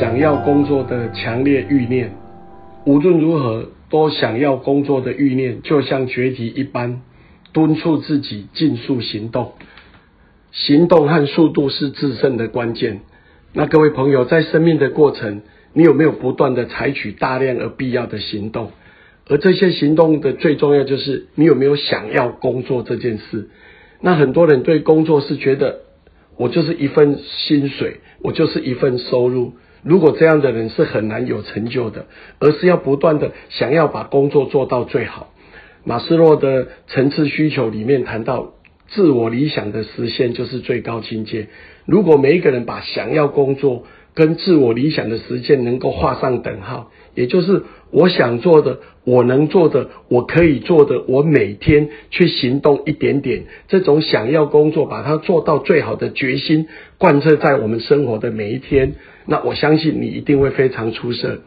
想要工作的强烈欲念，无论如何都想要工作的欲念，就像决堤一般，敦促自己尽速行动。行动和速度是制胜的关键。那各位朋友，在生命的过程，你有没有不断的采取大量而必要的行动？而这些行动的最重要，就是你有没有想要工作这件事。那很多人对工作是觉得，我就是一份薪水，我就是一份收入。如果这样的人是很难有成就的，而是要不断的想要把工作做到最好。马斯洛的层次需求里面谈到，自我理想的实现就是最高境界。如果每一个人把想要工作跟自我理想的实现能够画上等号，也就是我想做的。我能做的，我可以做的，我每天去行动一点点，这种想要工作，把它做到最好的决心，贯彻在我们生活的每一天。那我相信你一定会非常出色。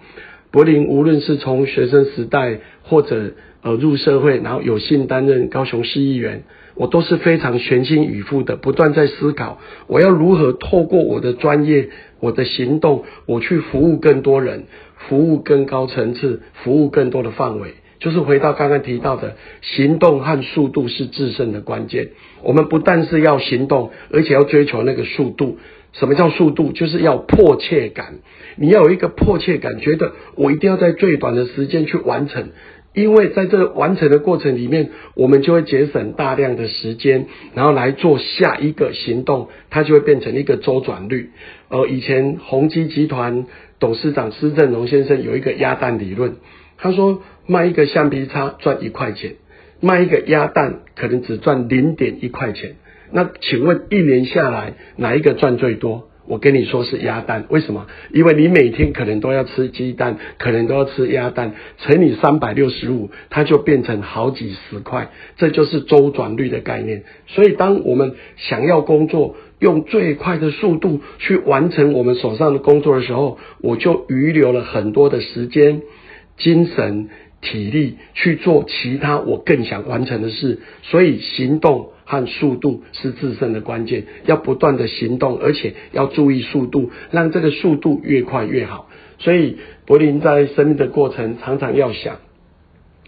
柏林无论是从学生时代，或者呃入社会，然后有幸担任高雄市议员，我都是非常全心以赴的，不断在思考，我要如何透过我的专业、我的行动，我去服务更多人。服务更高层次，服务更多的范围，就是回到刚刚提到的，行动和速度是制胜的关键。我们不但是要行动，而且要追求那个速度。什么叫速度？就是要迫切感。你要有一个迫切感，觉得我一定要在最短的时间去完成。因为在这完成的过程里面，我们就会节省大量的时间，然后来做下一个行动，它就会变成一个周转率。呃，以前宏基集团董事长施正荣先生有一个鸭蛋理论，他说卖一个橡皮擦赚一块钱，卖一个鸭蛋可能只赚零点一块钱。那请问一年下来哪一个赚最多？我跟你说是鸭蛋，为什么？因为你每天可能都要吃鸡蛋，可能都要吃鸭蛋，乘以三百六十五，它就变成好几十块，这就是周转率的概念。所以，当我们想要工作，用最快的速度去完成我们手上的工作的时候，我就预留了很多的时间、精神、体力去做其他我更想完成的事。所以，行动。和速度是制胜的关键，要不断的行动，而且要注意速度，让这个速度越快越好。所以柏林在生命的过程常常要想，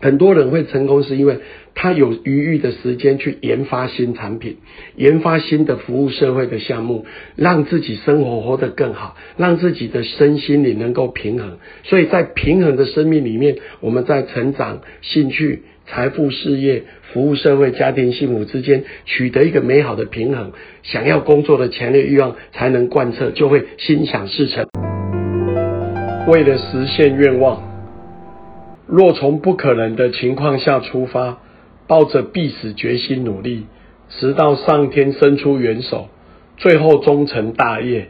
很多人会成功是因为他有余裕的时间去研发新产品，研发新的服务社会的项目，让自己生活活得更好，让自己的身心里能够平衡。所以在平衡的生命里面，我们在成长、兴趣、财富、事业。服务社会、家庭、幸福之间取得一个美好的平衡，想要工作的强烈欲望才能贯彻，就会心想事成。为了实现愿望，若从不可能的情况下出发，抱着必死决心努力，直到上天伸出援手，最后终成大业，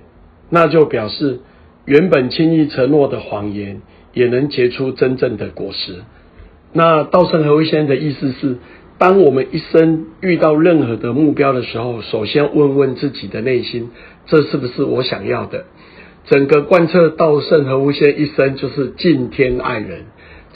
那就表示原本轻易承诺的谎言，也能结出真正的果实。那稻盛和夫先生的意思是。当我们一生遇到任何的目标的时候，首先问问自己的内心，这是不是我想要的？整个贯彻道圣和无限一生就是敬天爱人，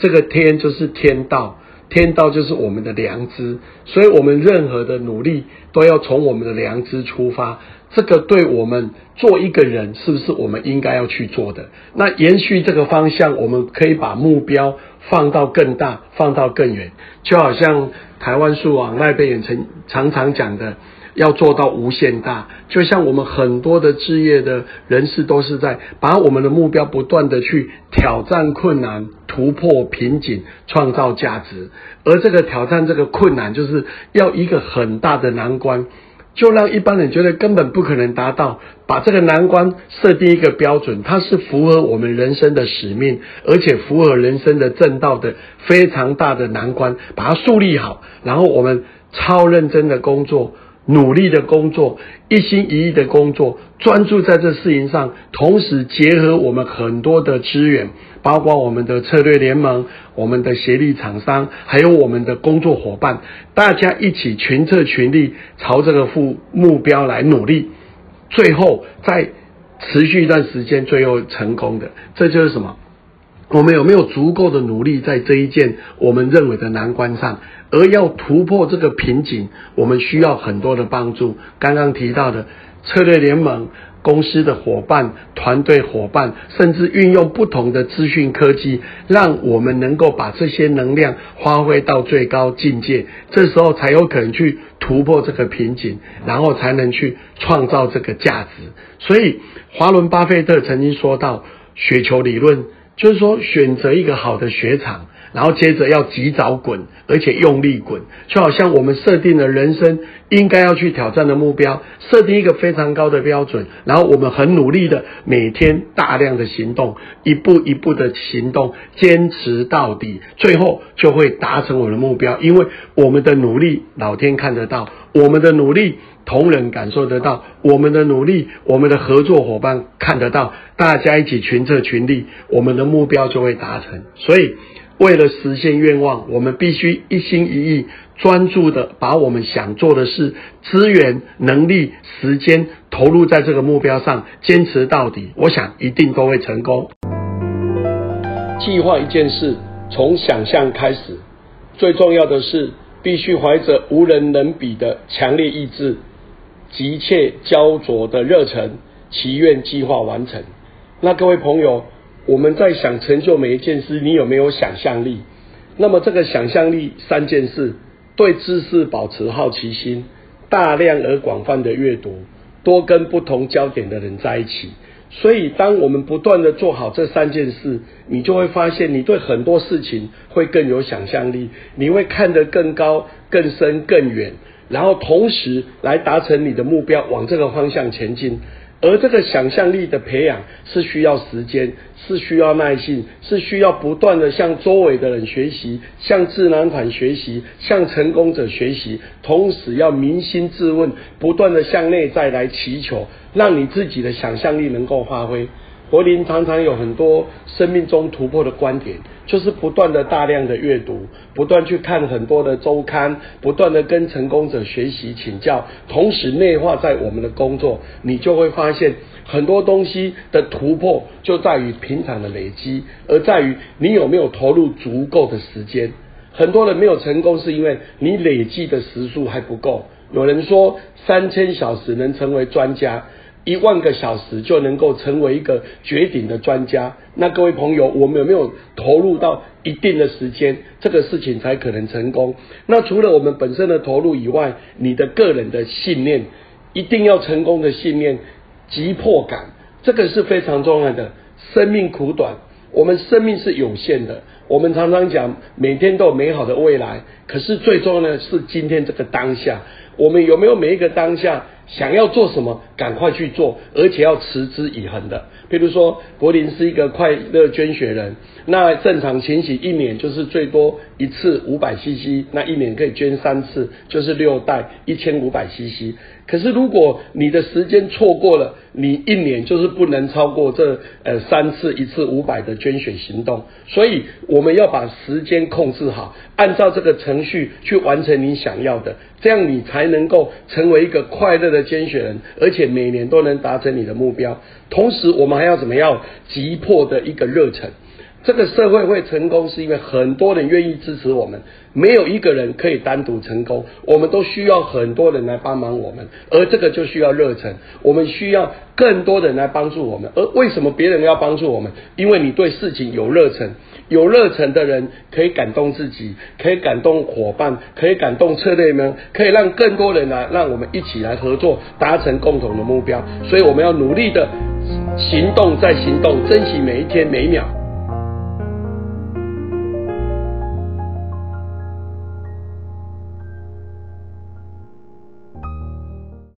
这个天就是天道，天道就是我们的良知，所以我们任何的努力都要从我们的良知出发。这个对我们做一个人，是不是我们应该要去做的？那延续这个方向，我们可以把目标放到更大，放到更远，就好像。台湾树网那边也曾常常讲的，要做到无限大，就像我们很多的置业的人士都是在把我们的目标不断的去挑战困难、突破瓶颈、创造价值，而这个挑战这个困难，就是要一个很大的难关。就让一般人觉得根本不可能达到，把这个难关设定一个标准，它是符合我们人生的使命，而且符合人生的正道的非常大的难关，把它树立好，然后我们超认真的工作。努力的工作，一心一意的工作，专注在这事情上，同时结合我们很多的资源，包括我们的策略联盟、我们的协力厂商，还有我们的工作伙伴，大家一起群策群力，朝这个目目标来努力，最后再持续一段时间，最后成功的，这就是什么？我们有没有足够的努力在这一件我们认为的难关上？而要突破这个瓶颈，我们需要很多的帮助。刚刚提到的策略联盟。公司的伙伴、团队伙伴，甚至运用不同的资讯科技，让我们能够把这些能量发挥到最高境界。这时候才有可能去突破这个瓶颈，然后才能去创造这个价值。所以，华伦巴菲特曾经说到雪球理论，就是说选择一个好的雪场。然后接着要及早滚，而且用力滚，就好像我们设定了人生应该要去挑战的目标，设定一个非常高的标准，然后我们很努力的每天大量的行动，一步一步的行动，坚持到底，最后就会达成我们的目标。因为我们的努力，老天看得到；我们的努力，同仁感受得到；我们的努力，我们的合作伙伴看得到。大家一起群策群力，我们的目标就会达成。所以。为了实现愿望，我们必须一心一意、专注的把我们想做的事、资源、能力、时间投入在这个目标上，坚持到底。我想一定都会成功。计划一件事，从想象开始，最重要的是必须怀着无人能比的强烈意志、急切焦灼的热忱，祈愿计划完成。那各位朋友。我们在想成就每一件事，你有没有想象力？那么这个想象力三件事：对知识保持好奇心，大量而广泛的阅读，多跟不同焦点的人在一起。所以，当我们不断的做好这三件事，你就会发现，你对很多事情会更有想象力，你会看得更高、更深、更远，然后同时来达成你的目标，往这个方向前进。而这个想象力的培养是需要时间，是需要耐性，是需要不断的向周围的人学习，向智囊团学习，向成功者学习，同时要扪心自问，不断的向内在来祈求，让你自己的想象力能够发挥。柏林常常有很多生命中突破的观点，就是不断的大量的阅读，不断去看很多的周刊，不断的跟成功者学习请教，同时内化在我们的工作，你就会发现很多东西的突破就在于平常的累积，而在于你有没有投入足够的时间。很多人没有成功，是因为你累计的时数还不够。有人说三千小时能成为专家。一万个小时就能够成为一个绝顶的专家。那各位朋友，我们有没有投入到一定的时间，这个事情才可能成功？那除了我们本身的投入以外，你的个人的信念，一定要成功的信念，急迫感，这个是非常重要的。生命苦短，我们生命是有限的。我们常常讲，每天都有美好的未来，可是最重要的是今天这个当下。我们有没有每一个当下？想要做什么，赶快去做，而且要持之以恒的。比如说，柏林是一个快乐捐血人，那正常情形一年就是最多一次五百 CC，那一年可以捐三次，就是六袋一千五百 CC。可是如果你的时间错过了，你一年就是不能超过这呃三次一次五百的捐血行动。所以我们要把时间控制好，按照这个程序去完成你想要的，这样你才能够成为一个快乐的捐血人，而且每年都能达成你的目标。同时，我们还要怎么样？急迫的一个热忱。这个社会会成功，是因为很多人愿意支持我们。没有一个人可以单独成功，我们都需要很多人来帮忙我们。而这个就需要热忱，我们需要更多人来帮助我们。而为什么别人要帮助我们？因为你对事情有热忱，有热忱的人可以感动自己，可以感动伙伴，可以感动策略们，可以让更多人来，让我们一起来合作，达成共同的目标。所以我们要努力的行动，再行动，珍惜每一天每一秒。